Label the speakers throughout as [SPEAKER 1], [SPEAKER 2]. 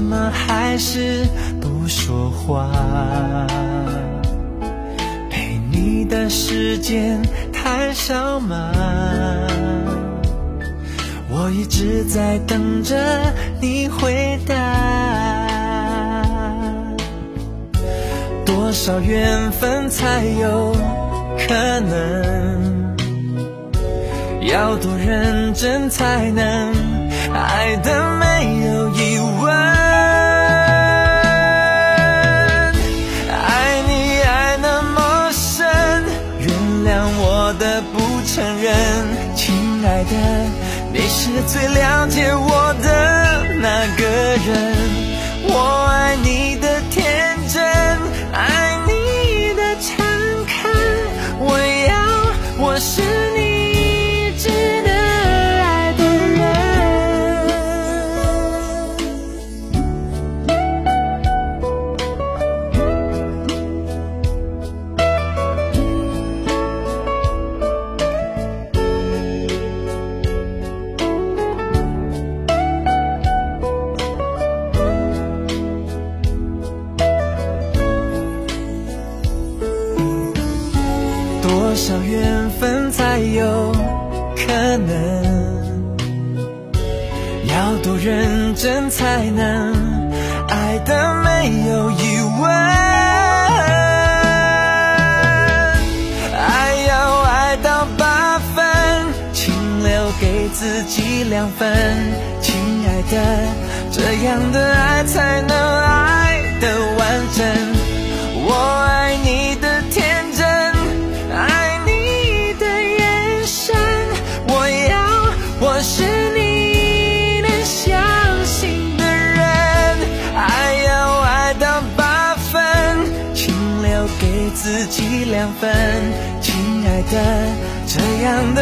[SPEAKER 1] 怎么还是不说话？陪你的时间太少吗？我一直在等着你回答。多少缘分才有可能？要多认真才能爱的是最了解我的那个人。多少缘分才有可能？要多认真才能爱的没有疑问？爱要爱到八分，请留给自己两分。亲爱的，这样的爱才能自己两分。亲爱的，这样的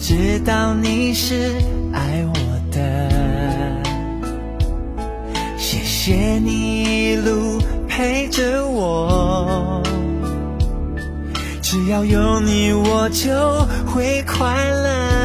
[SPEAKER 1] 知道你是爱我的，谢谢你一路陪着我。只要有你，我就会快乐。